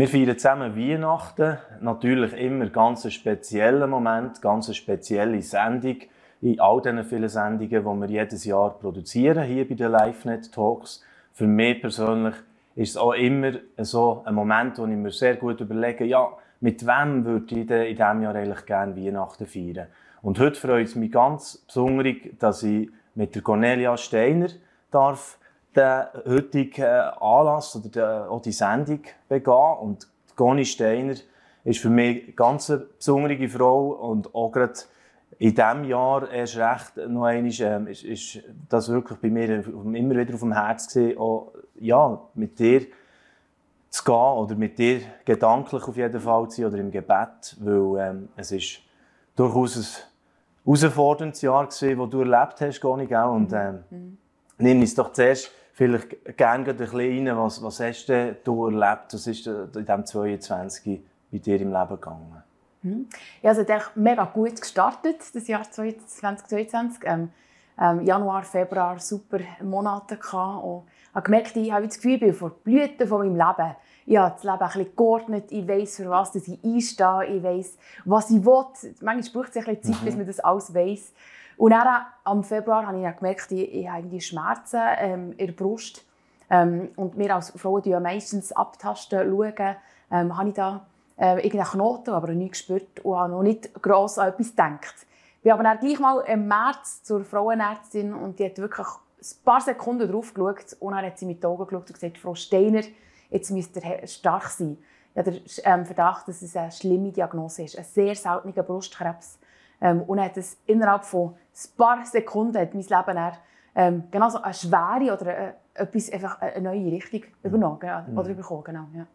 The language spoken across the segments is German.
Wir feiern zusammen Weihnachten. Natürlich immer ganz einen speziellen Moment, ganz spezielle Sendung. In all diesen vielen Sendungen, die wir jedes Jahr produzieren, hier bei den LiveNet Talks. Für mich persönlich ist es auch immer so ein Moment, wo ich mir sehr gut überlege, ja, mit wem würde ich in diesem Jahr eigentlich gerne Weihnachten feiern? Und heute freut es mich ganz besonders, dass ich mit der Cornelia Steiner darf den heutigen äh, Anlass oder auch die Sendung begehen. Und Goni Steiner ist für mich eine ganz besondere Frau und auch gerade in diesem Jahr erst recht noch einmal, ähm, ist, ist das wirklich bei mir immer wieder auf dem Herz gewesen, auch, ja, mit dir zu gehen oder mit dir gedanklich auf jeden Fall zu sein oder im Gebet, weil ähm, es ist durchaus ein herausforderndes Jahr gewesen, das du erlebt hast, Goni, gell? und ähm, mhm. nimm uns doch zuerst vielleicht gerne ein bisschen rein, was, was hast du erlebt, was ist in diesem 22 bei dir im Leben gegangen? Mhm. Ja, also ich mega gut gestartet, das Jahr 2022. Ähm, ähm, Januar, Februar super Monate gehabt und habe gemerkt, ich habe das Gefühl, ich bin vor Blüten von meinem Leben. Ich habe das Leben ein bisschen geordnet, ich weiß, für was ich einstehe, ich weiß, was ich will. Manchmal braucht es ein bisschen Zeit, mhm. bis man das alles weiß. Und dann, am Februar habe ich gemerkt, ich, ich habe Schmerzen ähm, in der Brust. Ähm, und wir als Frauen ja meistens abtasten, schauen, ähm, habe ich da äh, irgendeinen Knoten, aber nie gespürt und habe noch nicht gross an etwas gedacht. Ich bin aber dann gleich mal im März zur Frauenärztin und die hat wirklich ein paar Sekunden drauf geschaut und dann hat sie mit den Augen geschaut und gesagt, Frau Steiner, jetzt müsst ihr stark sein. Ich habe den ähm, Verdacht, dass es eine schlimme Diagnose ist, ein sehr seltener Brustkrebs. Ähm, und hat es innerhalb von ein paar Sekunden hat mein Leben dann, ähm, genau so eine schwere oder äh, etwas, einfach eine neue Richtung übernommen genau, mhm. oder bekommen. Genau, ja.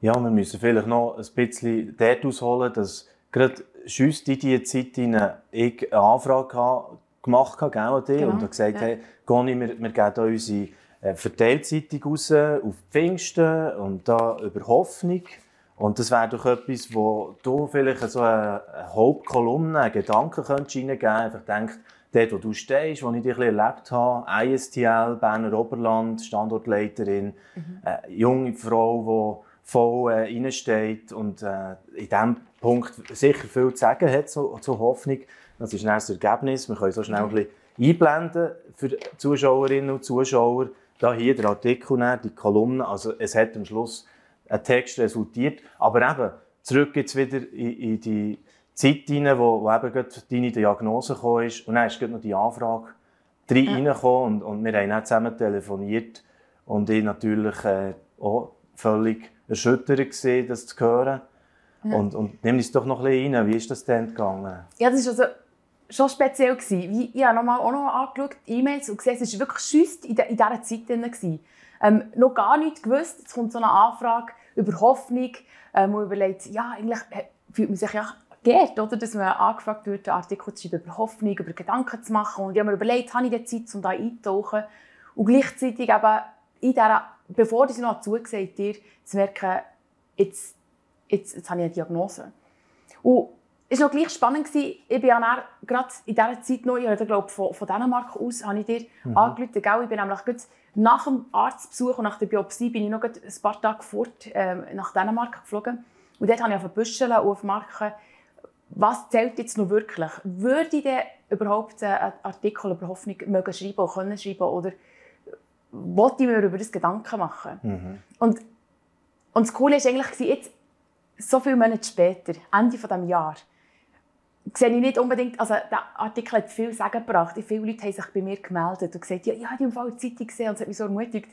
ja, wir müssen vielleicht noch ein bisschen dort ausholen, dass gerade just in dieser Zeit ich eine Anfrage gemacht habe genau. und habe gesagt, ja. hey, Goni, wir, wir geben unsere äh, Verteilzeitung raus auf Pfingsten und da über Hoffnung. Und das wäre doch etwas, wo du vielleicht so eine Hauptkolumne, einen Gedanken könntest reingeben könntest. Einfach denkst, dort, wo du stehst, wo ich dich erlebt habe, ISTL, Berner Oberland, Standortleiterin, mhm. eine junge Frau, die voll äh, reinsteht und äh, in diesem Punkt sicher viel zu sagen hat zur, zur Hoffnung. Das ist dann das Ergebnis. Wir können so schnell ein bisschen einblenden für die Zuschauerinnen und Zuschauer. Da hier der Artikel, die Kolumne. Also es hat am Schluss ein Text resultiert. Aber eben, zurück jetzt wieder in, in die Zeit hinein, wo, wo eben gerade deine Diagnose gekommen ist. Und dann ist gerade noch die Anfrage rein ja. reingekommen und, und wir haben dann zusammen telefoniert. Und ich natürlich äh, auch völlig erschüttert gesehen, das zu hören. Ja. Und, und nimm uns doch noch ein bisschen rein. Wie ist das denn gegangen? Ja, das ist also schon speziell gewesen. Ich habe noch mal auch noch angeschaut, E-Mails und gesehen, es war wirklich schüss in, in dieser Zeit drin. Ähm, noch gar nicht gewusst, jetzt kommt so eine Anfrage über Hoffnung, ähm, wo überlegt, ja, eigentlich äh, fühlt man sich ja geehrt, oder? dass man angefragt wird, einen Artikel zu schreiben über Hoffnung, über Gedanken zu machen. Und ich habe mir überlegt, habe ich die Zeit, um da einzutauchen? Und gleichzeitig eben in dieser, bevor ich noch zugesagt dir zu merken, jetzt, jetzt, jetzt habe ich eine Diagnose. Und es war noch gleich spannend. Ich bin ja gerade in dieser Zeit noch, ich glaube, von, von Dänemark aus, habe ich dir mhm. angerufen. Ich bin nämlich nach dem Arztbesuch und nach der Biopsie bin ich noch ein paar Tage fort äh, nach Dänemark geflogen. Und dort habe ich auf Büschel und auf Marken, was zählt jetzt noch wirklich? Würde ich denn überhaupt einen Artikel über Hoffnung mögen schreiben oder können schreiben oder wollte ich mir über das Gedanken machen? Mhm. Und, und das Coole war eigentlich, jetzt, so viele Monate später, Ende dieses Jahres, sehe ich nicht unbedingt, also der Artikel hat viel Sagen gebracht. Viele Leute haben sich bei mir gemeldet und gesagt, ja, ich habe die Fall Zeitung gesehen und es hat mich so ermutigt.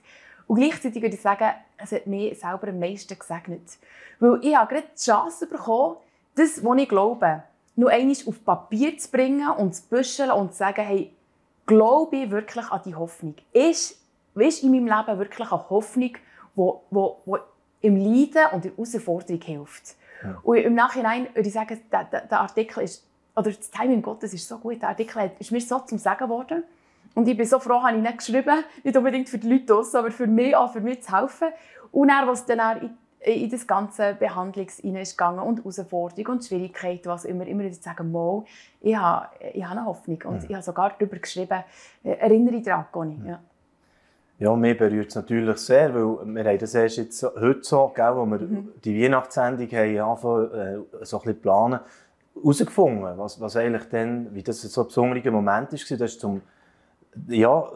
Und gleichzeitig würde ich sagen, es hat mich selber am meisten gesegnet. Weil ich habe gerade die Chance bekommen, das, was ich glaube, nur einmal auf Papier zu bringen und zu büscheln und zu sagen, hey, glaube ich wirklich an die Hoffnung? Ist, ist in meinem Leben wirklich eine Hoffnung, die, die, die im Leiden und in der Herausforderung hilft? Ja. Und im Nachhinein würde ich sagen, der, der, Artikel ist, oder das Timing Gottes ist so gut, der Artikel ist mir so zum Sagen geworden. Und ich bin so froh, habe ich nicht geschrieben, nicht unbedingt für die Leute draussen, aber für mich auch, für mich zu helfen. Und er, was dann in, in das ganze Behandlungs ist gegangen und Herausforderung und Schwierigkeit, was immer, immer wieder sagen, mal, ich habe, ich habe eine Hoffnung. Und ja. ich habe sogar darüber geschrieben, erinnere dich daran, Conny. Ja. Ja, mir berührt es natürlich sehr, weil wir haben das erst jetzt heute so, gell, wo wir mhm. die Weihnachtssendung haben angefangen, äh, so ein bisschen planen, herausgefunden, was, was eigentlich dann, wie das so ein besonderer Moment war. Das ist zum ja,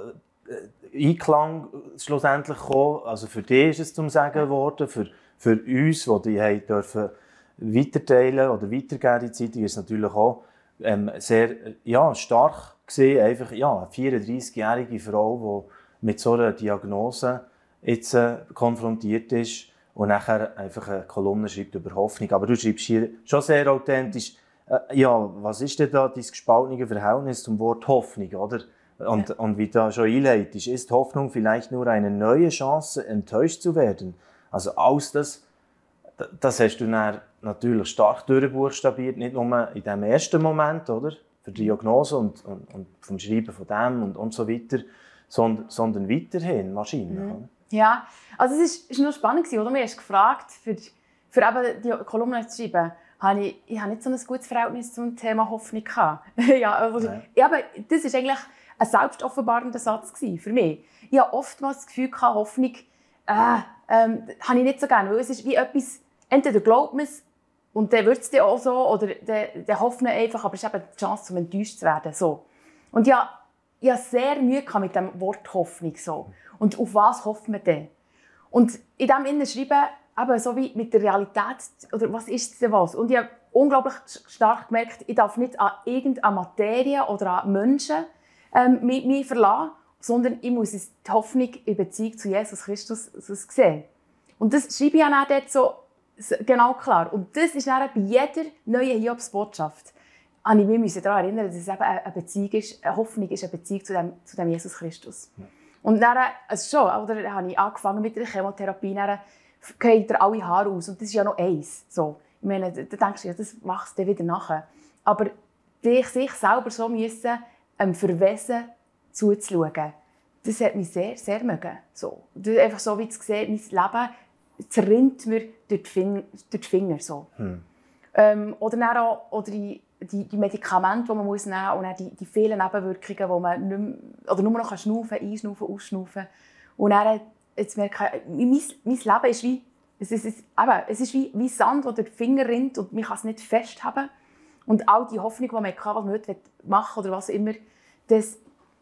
äh, Einklang schlussendlich gekommen. Also für dich ist es zum Sagen geworden, für, für uns, die die haben dürfen weiterteilen oder weitergeben die Zeitung, ist natürlich auch ähm, sehr ja, stark gesehen. Einfach ja, eine 34-jährige Frau, die mit so einer Diagnose jetzt äh, konfrontiert ist und nachher einfach eine Kolumne schreibt über Hoffnung. Aber du schreibst hier schon sehr authentisch, äh, ja, was ist denn da dein gespaltene Verhältnis zum Wort Hoffnung, oder? Und, ja. und wie da schon einleitest, ist Hoffnung vielleicht nur eine neue Chance, enttäuscht zu werden? Also alles das, das hast du dann natürlich stark durchbuchstabiert, nicht nur in dem ersten Moment, oder? Für die Diagnose und, und, und vom Schreiben von dem und, und so weiter, sondern, sondern weiterhin wahrscheinlich. Mhm. Ja, also es ist, ist nur spannend oder? Mir hast gefragt, für, für eben die Kolumne zu schreiben, habe ich, ich habe nicht so ein gutes Verhältnis zum Thema Hoffnung gehabt. ja, also, ja. aber das ist eigentlich ein selbstoffenbarender Satz für mich. Ich habe oftmals das Gefühl gehabt, Hoffnung äh, ähm, habe ich nicht so gerne, weil es ist wie etwas, entweder glaubt man es und dann wird es dir auch so, oder dann, dann hofft man einfach, aber es ist eben die Chance, um enttäuscht zu werden. So. Und ja, ich habe sehr Mühe mit dem Wort Hoffnung. So. Und auf was hofft man denn? Und in diesem Innen schreiben, eben so wie mit der Realität, oder was ist denn was? Und ich habe unglaublich stark gemerkt, ich darf nicht an irgendeine Materie oder an Menschen ähm, mich, mich verlassen, sondern ich muss die Hoffnung in Beziehung zu Jesus Christus sehen. Und das schreibe ich auch dort so Genau klar. Und das ist dann bei jeder neuen Hiobs-Botschaft, habe ich mich daran erinnern, dass es eben eine Beziehung ist, eine Hoffnung ist, eine Beziehung zu dem, zu dem Jesus Christus. Ja. Und dann, also schon, oder, dann habe ich angefangen mit der Chemotherapie, dann gehen dir alle Haare aus und das ist ja noch eins. So. Ich meine, da denkst du, ja, das machst du wieder nachher. Aber dich, sich selber so müssen, ähm, verwesen zuzuschauen, das hat mich sehr, sehr mögen. So. Einfach so wie zu sehen, mein Leben zerrinnt mir durch die Finger. Durch die Finger so. Hm. Ähm, oder dann auch oder die, die, die, Medikamente, die man muss nehmen muss, und dann die, die vielen Nebenwirkungen, wo man nicht mehr, oder nur noch schnaufen einschnaufen, ausschnaufen Und dann jetzt merke ich, mein, mein Leben ist wie, es ist, es, eben, es ist wie, wie Sand, der durch die Finger rinnt und man kann es nicht festhaben. Und all die Hoffnung, die man hatte, was man heute machen oder was immer, das,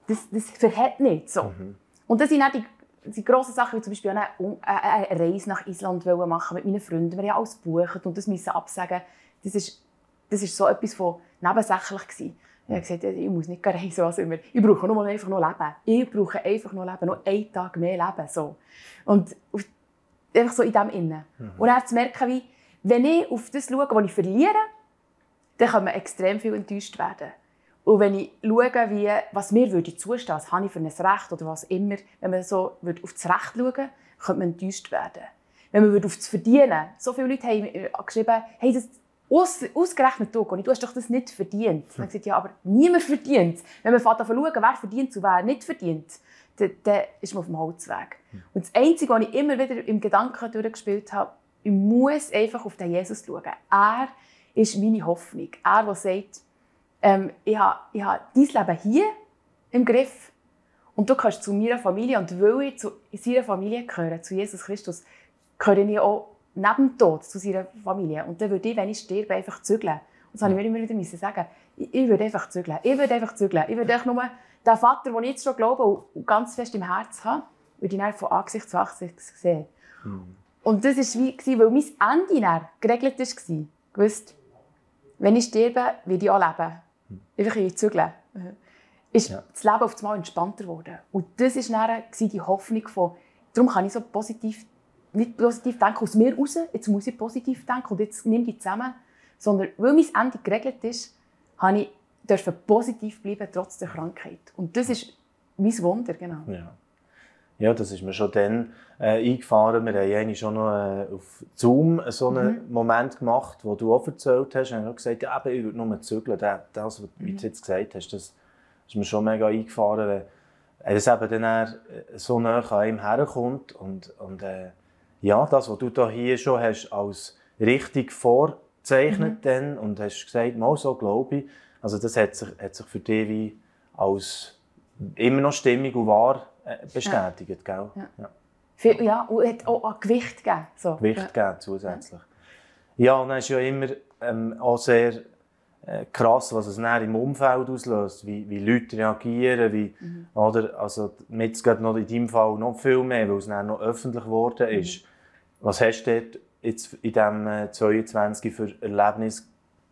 das, das verhält nicht so. Mhm. Und das sind auch die die grossen Sachen, wie zum Beispiel eine, eine Reise nach Island machen mit meinen Freunden. Wir haben alles gebucht und das müssen absagen. Das ist, das ist so etwas von nebensächlich gewesen. Ich habe gesagt, ich muss nicht reisen, was immer. Ich brauche nur einfach noch Leben. Ich brauche einfach noch Leben, noch einen Tag mehr Leben. So. Und einfach so in dem Innen. Mhm. Und dann zu merken, wie, wenn ich auf das schaue, was ich verliere, dann kann man extrem viel enttäuscht werden. Und wenn ich schaue, wie, was mir würde zustehen, was habe ich für ein Recht oder was immer, wenn man so würde auf das Recht schauen könnte man enttäuscht werden. Wenn man würde auf das Verdienen, so viele Leute haben geschrieben, hey, das aus, ausgerechnet du, Conny, du hast doch das nicht verdient. Hm. Dann gesagt, ja, aber niemand verdient. Wenn man schaut, schauen, wer verdient und wer nicht verdient, dann, dann ist man auf dem Holzweg. Hm. Und das Einzige, was ich immer wieder im Gedanken durchgespielt habe, ich muss einfach auf den Jesus schauen. Er ist meine Hoffnung. Er, der sagt, ähm, ich habe, ich habe dein Leben hier im Griff und du kannst zu meiner Familie und weil ich zu seiner Familie gehöre, zu Jesus Christus, gehöre ich auch neben dem Tod zu seiner Familie. Und dann würde ich, wenn ich sterbe, einfach zügeln. Und das habe ich mir immer wieder sagen. Ich, ich würde einfach zügeln. Ich würde einfach zügeln. Ich würde einfach nur den Vater, den ich jetzt schon glaube und ganz fest im Herzen habe, würde ich dann von Angesicht zu Angesicht sehen. Mhm. Und das war wie, weil mein Ende dann geregelt war. Gewusst, wenn ich sterbe, werde ich auch leben einfach in zügeln, ist ja. das Leben auf einmal entspannter geworden. Und das war dann die Hoffnung von, darum kann ich so positiv, nicht positiv denken aus mir raus, jetzt muss ich positiv denken und jetzt nehme ich zusammen, sondern weil mein Ende geregelt ist, habe ich dürfen positiv bleiben, trotz der Krankheit. Und das ist mein Wunder, genau. Ja. Ja, das ist mir schon dann äh, eingefahren. Wir haben eigentlich schon noch äh, auf Zoom so einen mhm. Moment gemacht, wo du auch erzählt hast. Und ich habe gesagt, ja, ich würde nur zügeln. Das, was mhm. du jetzt gesagt hast, das ist mir schon mega eingefahren, weil es eben dann äh, so nah an einem herkommt. Und, und äh, ja, das, was du da hier schon hast als richtig vorzeichnet mhm. dann, und hast gesagt, mal so glaube ich, also das hat sich, hat sich für dich wie als immer noch stimmig und wahr äh, bestätigt. Ja. Ja. Ja. Viel, ja, und hat auch an Gewicht gegeben. So. Gewicht ja. gegeben zusätzlich. Ja, und dann ist ja immer ähm, auch sehr krass, was es dann im Umfeld auslöst, wie, wie Leute reagieren, wie, mhm. oder, also jetzt geht noch in deinem Fall noch viel mehr, weil es dann noch öffentlich geworden ist. Mhm. Was hast du dort jetzt in diesem äh, 22 für Erlebnis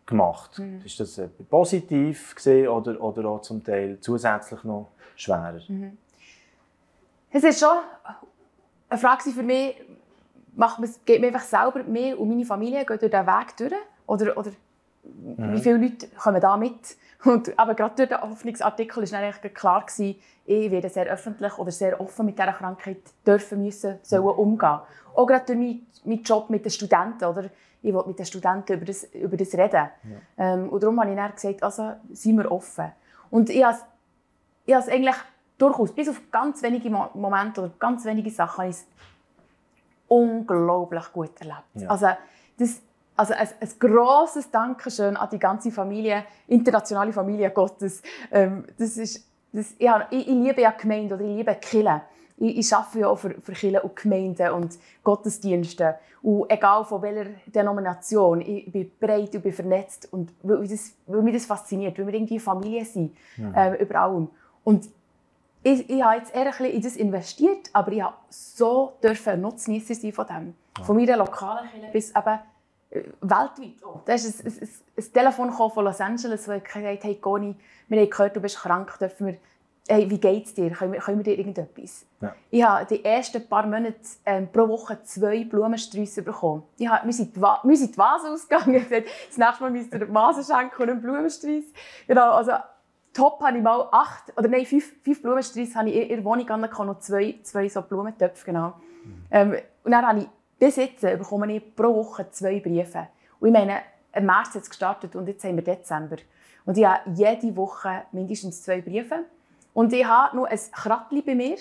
gemacht? Mhm. Ist das äh, positiv gesehen oder, oder auch zum Teil zusätzlich noch schwerer? Mhm. Es ist schon eine Frage für mich, macht man, geht mir einfach selber, mir und meine Familie gehen durch diesen Weg durch? Oder, oder Mhm. Wie viele Leute kommen da mit? Und, aber gerade durch den Hoffnungsartikel war eigentlich klar, gewesen, ich werde sehr öffentlich oder sehr offen mit dieser Krankheit dürfen müssen, sollen umgehen. Auch gerade durch meinen, meinen Job mit den Studenten. Oder? Ich will mit den Studenten über das, über das reden. Ja. Ähm, und darum habe ich dann gesagt, also seien wir offen. Und ich habe, ich habe es eigentlich durchaus, bis auf ganz wenige Momente oder ganz wenige Sachen, habe ich es unglaublich gut erlebt. Ja. Also, das, also ein, ein grosses Dankeschön an die ganze Familie, internationale Familie Gottes. Ähm, das ist, das, ja, ich, ich, liebe ja Gemeinden oder ich liebe Kirchen. Ich, ich arbeite ja auch für, für Kirchen und Gemeinden und Gottesdienste. Und egal von welcher Denomination, ich bin breit und bin vernetzt. Und weil, das, weil mich das fasziniert, weil wir irgendwie Familie sind, ja. äh, über allem. Und ich, ich habe jetzt eher ein in das investiert, aber ich habe so dürfen Nutznießer sein von dem. Ja. Von meiner lokalen Kirche bis eben weltweit. Oh. Da ist ein, ein, ein Telefon von Los Angeles, wo gesagt hat, hey Goni, wir haben gehört, du bist krank, dürfen wir, hey, wie geht es dir? Können wir, können wir dir irgendetwas? Ja. Ich habe die ersten paar Monate ähm, pro Woche zwei Blumensträuße bekommen. Ich habe, wir, sind die, wir sind die Vase ausgegangen. gesagt, das nächste Mal müsst ihr eine Vase schenken und einen Blumensträuß. Genau, also top habe ich mal acht, oder nein, fünf, fünf Blumensträuße habe ich in der Wohnung gehabt, noch zwei, zwei so Blumentöpfe, genau. Mhm. Ähm, und dann habe ich bis jetzt bekomme ich pro Woche zwei Briefe. Und ich meine, im März hat es gestartet und jetzt haben wir Dezember. Und ich habe jede Woche mindestens zwei Briefe. Und ich habe noch ein Krattli bei mir,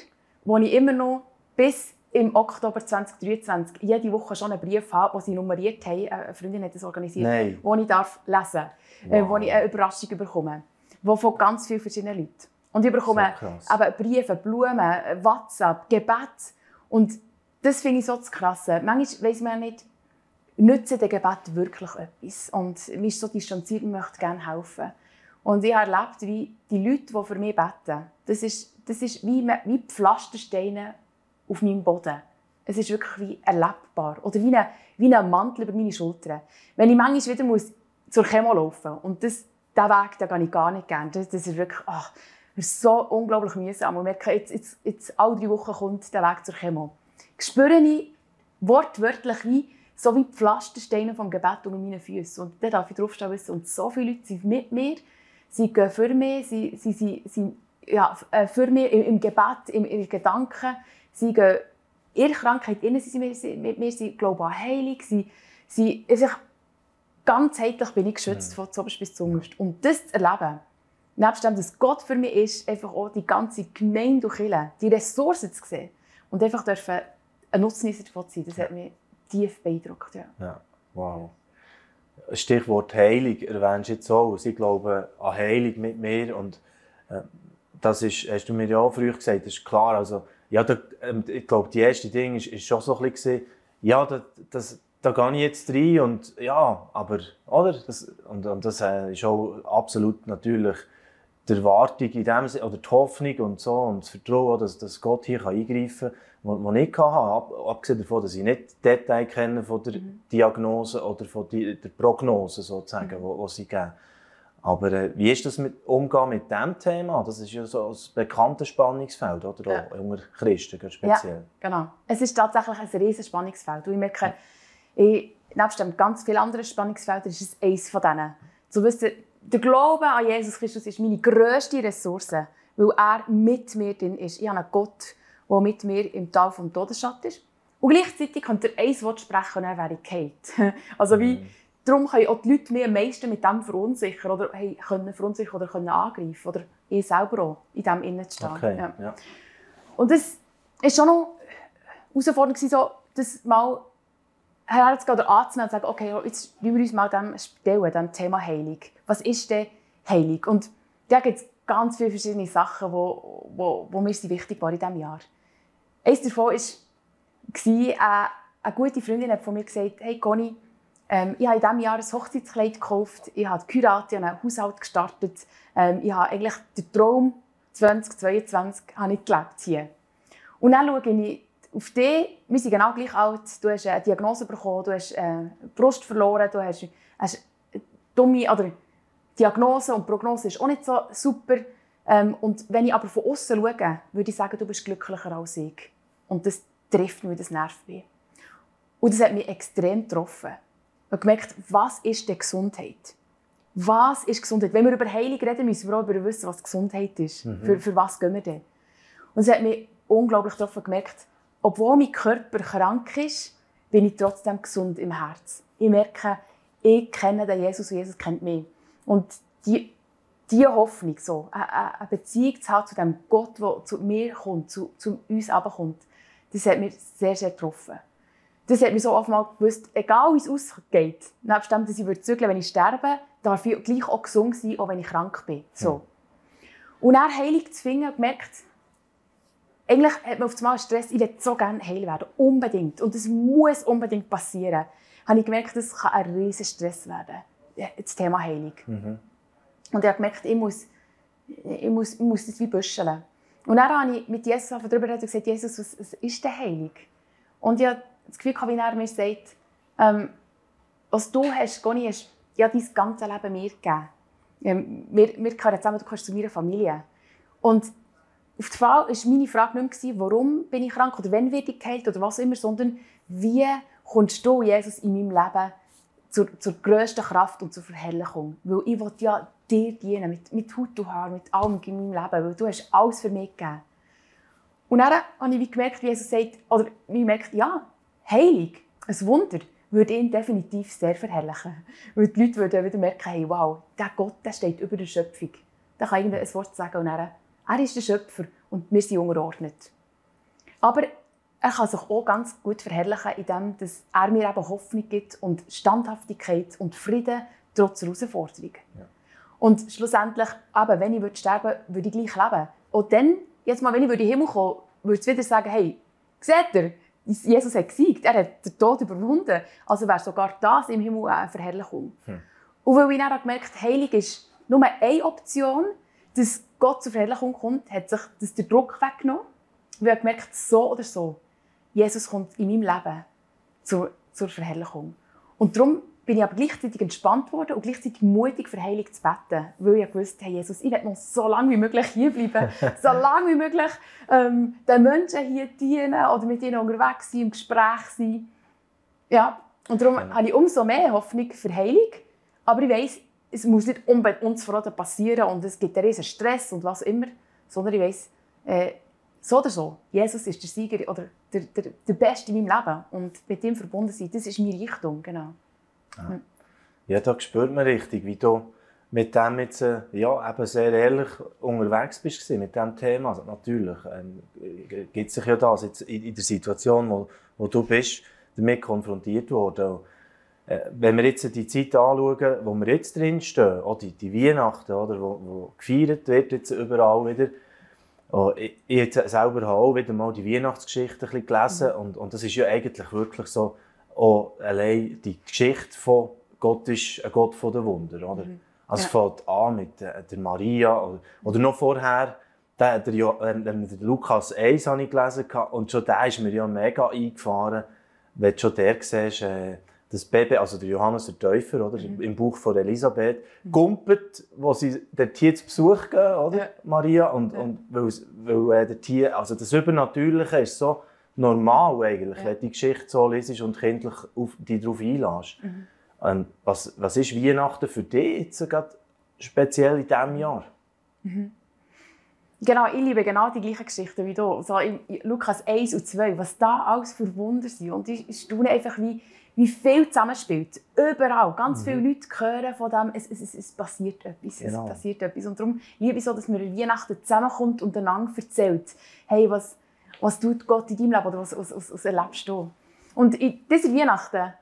wo ich immer noch bis im Oktober 2023 jede Woche schon einen Brief habe, den sie nummeriert haben. Eine Freundin hat das organisiert, Nein. wo ich darf lesen darf, äh, wow. wo ich eine Überraschung bekomme. Wo von ganz vielen verschiedenen Leuten. Und ich bekomme so eben Briefe, Blumen, WhatsApp, Gebet. Und das finde ich so das Krasse. Manchmal weiss man nicht, nützen der Gebet wirklich etwas. Und mir ist so distanziert, ich möchte gerne helfen. Und ich habe erlebt, wie die Leute, die für mich beten, das ist, das ist wie, wie Pflastersteine auf meinem Boden. Es ist wirklich wie erlebbar. Oder wie ein, wie ein Mantel über meine Schultern. Wenn ich manchmal wieder muss zur Chemo laufen muss, und das, diesen Weg den gehe ich gar nicht gerne. Das, das ist wirklich ach, so unglaublich mühsam. Und merke, jetzt, jetzt, jetzt alle drei Wochen kommt der Weg zur Chemo spüre ich wortwörtlich wie, so wie die Pflastersteine vom Gebet unter meinen Füßen. Und dann darf ich draufstehen wissen, und so viele Leute sind mit mir, sie gehen für mich, sie, sie, sie, sie ja, äh, für mich im, im Gebet, im, in Gedanken, sie gehen ihre Krankheit innen, sie sind mit mir, sie glauben an Heilung, sie, sie, also ganzheitlich bin ich geschützt mhm. von zuoberst bis zum unterst. Und das zu erleben, nebst dem, dass Gott für mich ist, einfach auch die ganze Gemeinde und Kirche, die Ressourcen zu sehen und einfach dürfen ein Nutznießer davon zu sein, das hat mich tief beeindruckt. Ja. ja. Wow. Stichwort Heilung erwähnst du jetzt auch. Sie glauben an Heilung mit mir und äh, das ist, hast du mir ja auch früher gesagt, das ist klar. Also, ja, da, äh, ich glaube, die erste Ding ist, ist schon so ein bisschen, ja, das, das, da gehe ich jetzt rein und ja, aber, oder? Das, und, und das äh, ist auch absolut natürlich die Erwartung in dem oder die Hoffnung und so und das Vertrauen, dass, dass Gott hier eingreifen kann, das ich hatte. Ab, abgesehen davon, dass ich nicht Details kenne von der mhm. Diagnose oder von die, der Prognose sozusagen, mhm. wo, sie geben. Aber äh, wie ist das mit Umgehen mit diesem Thema? Das ist ja so ein bekanntes Spannungsfeld, oder? Ja. Auch unter Christen speziell. Ja, genau. Es ist tatsächlich ein riesiges Spannungsfeld. Und ich merke, ich, nebst dem ganz vielen anderen Spannungsfeldern ist es eines von denen. Zu wissen, der Glaube an Jesus Christus ist meine grösste Ressource, weil er mit mir drin ist. Ich habe einen Gott, der mit mir im Tal vom Todesschatten ist. Und gleichzeitig könnt ihr ein Wort sprechen und dann wäre ich Kate. Also wie, mhm. darum können auch die Leute mich am meisten mit dem verunsichern oder hey, können verunsichern oder können angreifen oder ich selber auch in dem innen stehen. Okay. Ja. Ja. Und das war schon noch herausfordernd, so, das mal herzugehen oder anzunehmen und sagen, okay, jetzt wollen wir uns mal dem stellen, dem Thema Heilung. Was ist denn Heilung? Und da gibt es ganz viele verschiedene Sachen, die wo, wo, wo mir wichtig waren in diesem Jahr. Eines davon war, äh, eine gute Freundin hat von mir gesagt, hey Conny, ähm, ich habe in diesem Jahr ein Hochzeitskleid gekauft, ich habe geheiratet, ich habe einen Haushalt gestartet, ähm, ich habe eigentlich den Traum 2022 habe ich gelebt hier. Und dann schaue ich auf dich, wir sind genau gleich alt, du hast eine Diagnose bekommen, du hast äh, Brust verloren, du hast, hast dumme, oder Diagnose und Prognose ist auch nicht so super. Ähm, und wenn ich aber von außen schaue, würde ich sagen, du bist glücklicher als ich. Und das trifft mich, das nervt mich. Und das hat mich extrem getroffen. Ich habe gemerkt, was ist denn Gesundheit? Was ist Gesundheit? Wenn wir über Heilung reden, müssen wir auch über wissen, was Gesundheit ist. Mhm. Für, für was gehen wir denn? Und es hat mich unglaublich getroffen gemerkt, obwohl mein Körper krank ist, bin ich trotzdem gesund im Herz. Ich merke, ich kenne den Jesus und Jesus kennt mich. Und die, die Hoffnung, so, eine Beziehung zu haben zu dem Gott, der zu mir kommt, zu, zu uns kommt, das hat mich sehr, sehr getroffen. Das hat mich so oft mal gewusst, egal wie es ausgeht, nebst dem, dass ich zügeln wenn ich sterbe, darf ich gleich auch gesund sein, auch wenn ich krank bin. So. Und dann heilig zu finden, gemerkt, eigentlich hat man auf einmal Stress, ich will so gerne heil werden, unbedingt. Und das muss unbedingt passieren. Habe ich gemerkt, das kann ein riesiger Stress werden, das Thema Heilung. Mhm. Und ich habe gemerkt, ich muss, ich muss, ich muss das wie büscheln. Und dann habe ich mit Jesus darüber geredet und gesagt, Jesus, was, was ist denn Heilung? Und ich habe das Gefühl, wie er mir sagt, ähm, was du hast, Goni, hast ja dein ganze Leben mir gegeben. Ähm, wir, wir gehören zusammen, du gehörst zu meiner Familie. Und auf die Frage war meine Frage nicht mehr, warum bin ich krank oder wann werde ich geheilt oder was immer, sondern wie kommst du, Jesus, in meinem Leben zur, zur grössten Kraft und zur Verherrlichung? Weil ich will ja dir dienen, mit, mit Haut und Haar, mit allem in meinem Leben, weil du hast alles für mich gegeben. Und dann habe ich gemerkt, wie Jesus sagt, oder ich merkt, ja, Heilig, ein Wunder, würde ihn definitiv sehr verherrlichen. Weil die Leute würden wieder merken, hey, wow, der Gott der steht über der Schöpfung. Da kann irgendein Wort sagen und dann, er ist der Schöpfer und wir sind unterordnet. Aber er kann sich auch ganz gut verherrlichen, indem dass er mir eben Hoffnung gibt und Standhaftigkeit und Frieden trotz Herausforderungen. Ja. Und schlussendlich, eben, wenn ich sterben würde, würde ich gleich leben. Und dann, jetzt mal, wenn ich in den Himmel komme, würde ich wieder sagen, hey, seht ihr, Jesus hat gesiegt, er hat den Tod überwunden. Also wäre sogar das im Himmel eine Verherrlichung. Hm. Und weil ich dann gemerkt habe, Heilig ist nur eine Option, dass Gott zur Verherrlichung kommt, hat sich das der Druck weggenommen. Und ich habe gemerkt, so oder so, Jesus kommt in meinem Leben zur, zur Verherrlichung. Und darum bin ich aber gleichzeitig entspannt worden und gleichzeitig mutig für Heilung zu beten, weil ich wusste, hey Jesus, ich will noch so lange wie möglich hier bleiben, so lange wie möglich ähm, den Menschen hier dienen oder mit ihnen unterwegs sein, im Gespräch sein. Ja, und darum ja. habe ich umso mehr Hoffnung für Heilung, aber ich weiss, es muss nicht unbedingt uns passieren und es gibt einen riesen Stress und was immer, sondern ich weiss, äh, so oder so, Jesus ist der Sieger oder der, der, der Beste in meinem Leben und mit ihm verbunden sein, das ist meine Richtung, genau. Ja. ja, da spürt man richtig, wie du mit dem jetzt äh, ja, eben sehr ehrlich unterwegs bist mit diesem Thema. Also natürlich ähm, gibt sich ja das jetzt in, in der Situation, wo, wo du bist, damit konfrontiert worden. Äh, wenn wir jetzt die Zeit anschauen, wo wir jetzt drinstehen, auch die, die Weihnachten, oder, wo, wo gefeiert wird jetzt überall wieder, Oh, ich, ich selber habe auch wieder mal die Weihnachtsgeschichte ein gelesen mhm. und, und das ist ja eigentlich wirklich so, auch allein die Geschichte von Gott ist ein Gott der Wunder. Oder? Mhm. Also ja. fängt an mit der, der Maria oder, oder noch vorher, der, der, der, Lukas 1 habe ich gelesen und schon der ist mir ja mega eingefahren, wenn du schon der siehst, äh, das Baby, also der Johannes der Täufer, oder, mhm. im Buch von Elisabeth, mhm. gumpet, wo sie der Tier zu Besuch gehen, oder, ja. Maria, und, ja. und weil, weil äh, der Tier, also das Übernatürliche ist so, normal eigentlich, ja. wenn du die Geschichte so liest und kindlich auf, dich darauf einlässt. Mhm. Ähm, was, was ist Weihnachten für dich jetzt gerade speziell in diesem Jahr? Mhm. Genau, ich liebe genau die gleichen Geschichten wie du. So in Lukas 1 und 2, was da alles für Wunder sind. Und ich staune einfach, wie, wie viel zusammenspielt. Überall. Ganz mhm. viele Leute hören von dem, es, es, es, passiert etwas. Genau. Es passiert etwas. Und darum liebe ich so, dass man Weihnachten zusammenkommt und einander erzählt, hey, was, was tut Gott in deinem Leben oder was, was, was erlebst du? Und in dieser Weihnachten,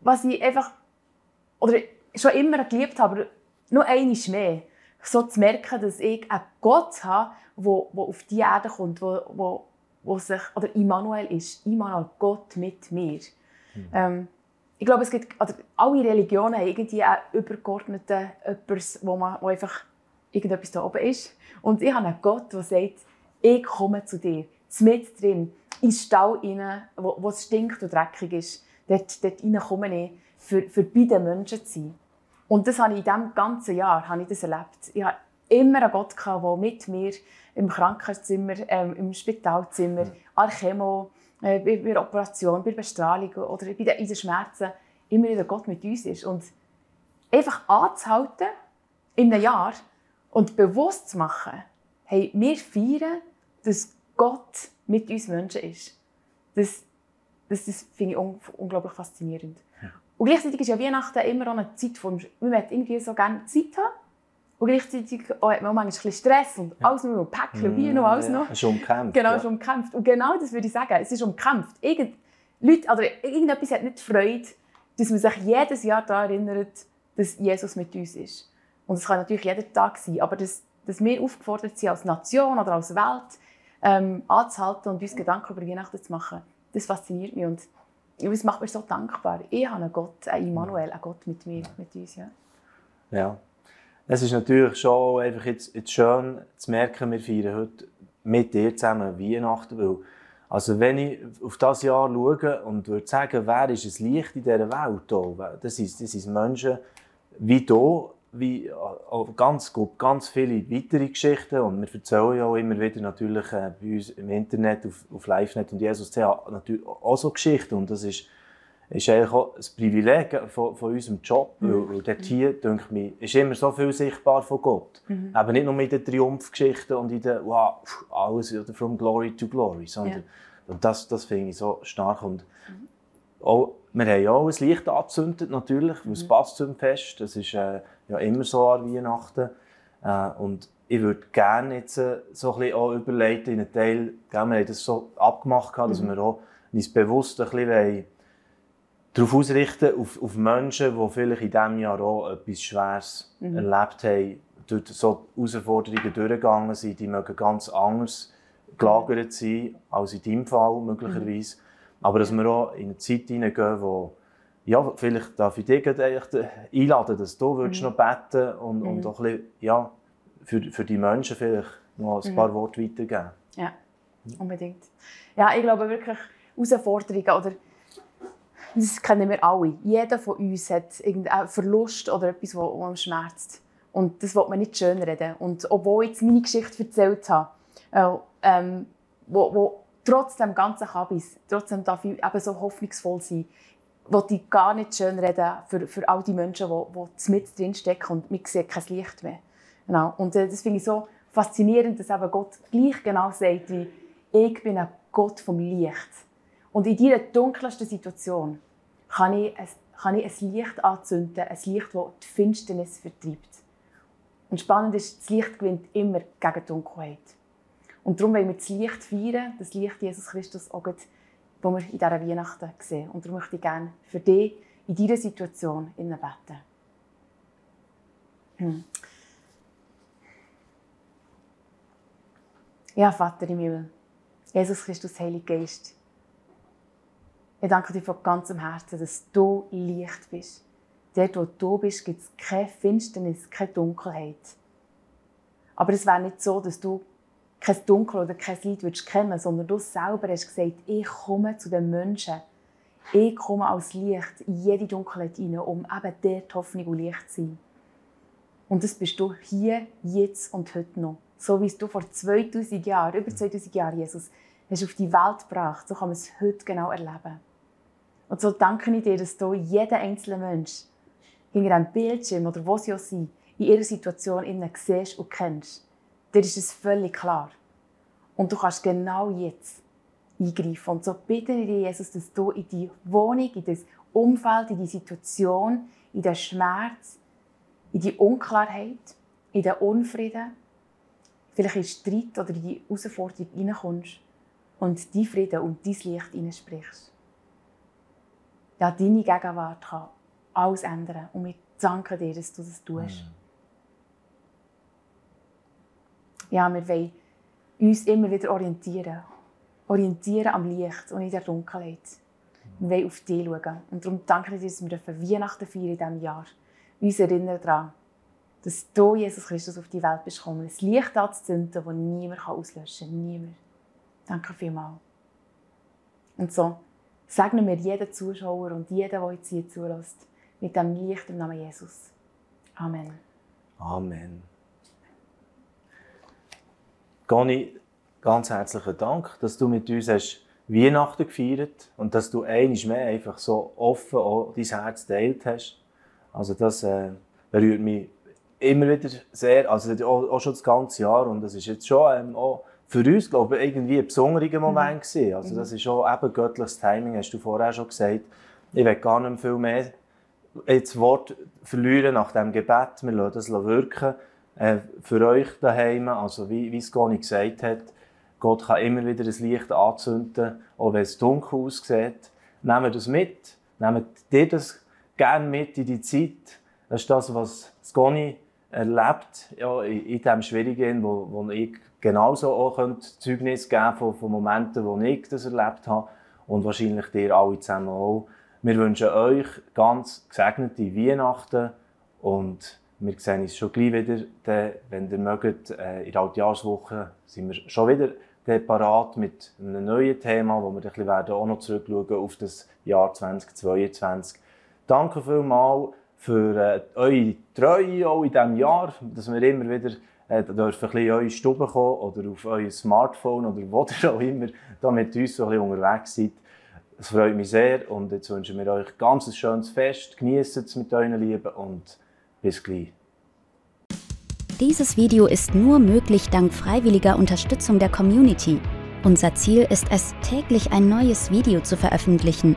was ich einfach oder schon immer geliebt habe, aber noch eines mehr, so zu merken, dass ich einen Gott habe, der auf die Erde kommt, wo, wo, wo sich, oder Immanuel ist, Immanuel, Gott mit mir. Mhm. Ähm, ich glaube, es gibt, also alle Religionen haben irgendwie einen übergeordneten, etwas, wo man wo einfach irgendetwas da oben ist. Und ich habe einen Gott, der sagt, ich komme zu dir, mit drin, in den Stall rein, wo, wo es stinkt und dreckig ist. Dort, dort rein komme ich, für, für beide Menschen zu sein. Und das habe ich in diesem ganzen Jahr habe ich das erlebt. Ich hatte immer einen Gott, der mit mir im Krankenzimmer, ähm, im Spitalzimmer, mhm. an Chemo, äh, bei, der Operation, bei der Bestrahlung oder bei den, in den Schmerzen immer wieder Gott mit uns ist. Und einfach anzuhalten in einem Jahr und bewusst zu machen, hey, wir feiern, dass Gott mit uns Menschen ist. Das, das, das finde ich un unglaublich faszinierend. Ja. Und gleichzeitig ist ja Weihnachten immer auch eine Zeit, wo man irgendwie so gerne Zeit haben und gleichzeitig oh, hat man auch manchmal ein bisschen Stress und ja. alles nur noch Päckchen, mm, wie noch, alles noch. Es ist umkämpft. Genau, es ist umkämpft. Und genau das würde ich sagen, es ist umkämpft. Irgend, Leute, also irgendetwas hat nicht Freude, dass man sich jedes Jahr daran erinnert, dass Jesus mit uns ist. Und es kann natürlich jeder Tag sein, aber dass, dass wir aufgefordert sind, als Nation oder als Welt ähm, anzuhalten und uns Gedanken über Weihnachten zu machen, das fasziniert mich und es macht mich so dankbar. Ich habe einen Gott, einen Immanuel, einen Gott mit mir, mit uns. Ja. ja. Es ist natürlich schon einfach jetzt, jetzt schön zu merken, wir feiern heute mit dir zusammen Weihnachten, weil also wenn ich auf das Jahr schaue und würde sagen, wer ist das Licht in dieser Welt? Das sind, das sind Menschen wie du, wie äh, ganz, ganz viele weitere Geschichten und wir erzählen ja auch immer wieder natürlich äh, bei uns im Internet, auf, auf LiveNet und Jesus natürlich auch so Geschichten und das ist, ist eigentlich auch ein Privileg von, von unserem Job, mhm. weil, weil dort hier, denke ich, ist immer so viel sichtbar von Gott. Mhm. Eben nicht nur in den Triumphgeschichten und in den, wow, alles oder from glory to glory, sondern ja. und das, das finde ich so stark und mhm. auch, wir haben ja auch ein Licht angezündet, natürlich, mhm. es passt zum Fest, das ist äh, ja immer so an Weihnachten. Äh, und ich würde gerne jetzt äh, so ein bisschen auch überleiten in einen Teil, wir haben das so abgemacht, dass mhm. wir auch uns bewusst ein bisschen darauf ausrichten, auf, auf Menschen, die vielleicht in diesem Jahr auch etwas Schweres mhm. erlebt haben, durch so Herausforderungen durchgegangen sind, die mögen ganz anders gelagert sein, als in deinem Fall möglicherweise. Mhm. Aber dass wir auch in eine Zeit hineingehen, wo ja, vielleicht darf ich dich einladen, dass du mhm. noch beten und, mhm. und auch ein bisschen, ja, für, für die Menschen vielleicht noch ein paar mhm. Worte weitergeben. Ja, unbedingt. Ja, ich glaube wirklich, Herausforderungen oder das kennen wir alle. Jeder von uns hat irgendeinen Verlust oder etwas, das uns schmerzt. Und das will man nicht schönreden. Und obwohl ich jetzt meine Geschichte erzählt habe, äh, ähm, wo, wo trotzdem ganzen Kabis, trotzdem darf ich eben so hoffnungsvoll sein, wollte ich gar nicht schön reden für, für all die Menschen, die, die mit drin stecken und man sieht kein Licht mehr. Genau. Und äh, das finde ich so faszinierend, dass eben Gott gleich genau sagt, wie ich bin ein Gott vom Licht. Und in dieser dunkelsten Situation kann ich, ein, kann ich ein Licht anzünden, ein Licht, das die Finsternis vertreibt. Und spannend ist, das Licht gewinnt immer gegen die Dunkelheit. Und darum wollen wir das Licht feiern, das Licht Jesus Christus auch die wir in dieser Weihnachten sehen. Und darum möchte ich gerne für dich in dieser Situation beten. Hm. Ja, Vater im Himmel, Jesus Christus, Heiliger Geist, ich danke dir von ganzem Herzen, dass du Licht bist. Dort, wo du bist, gibt es keine Finsternis, keine Dunkelheit. Aber es wäre nicht so, dass du kein Dunkel oder kein Licht würdest kennen, sondern du selber hast gesagt, ich komme zu den Menschen. Ich komme als Licht in jede Dunkelheit hinein, um eben dort Hoffnung und Licht zu sein. Und das bist du hier, jetzt und heute noch. So wie du vor 2000 Jahren, über 2000 Jahren, Jesus, hast auf die Welt gebracht. So kann man es heute genau erleben. Und so danke ich dir, dass du jeden einzelnen Mensch hinter einem Bildschirm oder wo sie auch sind, in ihrer Situation innen siehst und kennst dir ist es völlig klar. Und du kannst genau jetzt eingreifen. Und so bitte ich dich, Jesus, dass du in die Wohnung, in das Umfeld, in die Situation, in den Schmerz, in die Unklarheit, in den Unfrieden, vielleicht in Streit oder in die Herausforderung hineinkommst und dein Frieden und dein Licht hineinsprichst. Ja, deine Gegenwart kann alles ändern. Und wir danken dir, dass du das tust. Mhm. ja, wir wollen uns immer wieder orientieren. Orientieren am Licht und in der Dunkelheit. Wir wollen auf dich schauen. Und darum danke ich dir, dass wir Weihnachten feiern in diesem Jahr. Uns erinnern daran, dass du, Jesus Christus, auf die Welt bist gekommen, ein Licht anzuzünden, das niemand auslöschen kann. Niemand. Danke vielmals. Und so segnen wir jeden Zuschauer und jeden, der jetzt hier zulässt, mit dem Licht im Namen Jesus. Amen. Amen. Goni, ganz herzlichen Dank, dass du mit uns hast Weihnachten gefeiert und dass du einmal mehr einfach so offen auch dein Herz teilt hast. Also das äh, berührt mich immer wieder sehr, also auch, auch, schon das ganze Jahr und das ist jetzt schon ähm, auch für uns, glaube ich, irgendwie ein besonderer Moment mhm. gewesen. Also das ist schon eben göttliches Timing, hast du vorher schon gesagt. Ich will gar nicht viel mehr das Wort verlieren nach dem Gebet. Wir lassen das wirken. Äh, für euch daheim, also wie, wie es Goni gesagt hat, Gott kann immer wieder ein Licht anzünden, auch wenn es dunkel aussieht. Nehmt das mit, nehmt dir das gerne mit in die Zeit. Das ist das, was Goni erlebt ja, in, in diesem Schwierigen, wo, wo ich genauso auch Zeugnis geben von, von Momenten, wo ich das erlebt habe und wahrscheinlich dir alle zusammen auch. Wir wünschen euch ganz gesegnete Weihnachten und wir sehen uns schon gleich wieder, wenn ihr mögt, äh, in der Altjahrswoche sind wir schon wieder parat mit einem neuen Thema, wo wir auch noch zurückschauen auf das Jahr 2022. Danke vielmals für äh, eure Treue auch in diesem Jahr, dass wir immer wieder äh, dürfen ein bisschen in eure Stube kommen oder auf euer Smartphone oder wo ihr auch immer da mit uns so ein unterwegs seid. Es freut mich sehr und jetzt wünschen wir euch ganz ein schönes Fest. Genießt es mit euren Lieben und bis gleich. Dieses Video ist nur möglich dank freiwilliger Unterstützung der Community. Unser Ziel ist es, täglich ein neues Video zu veröffentlichen.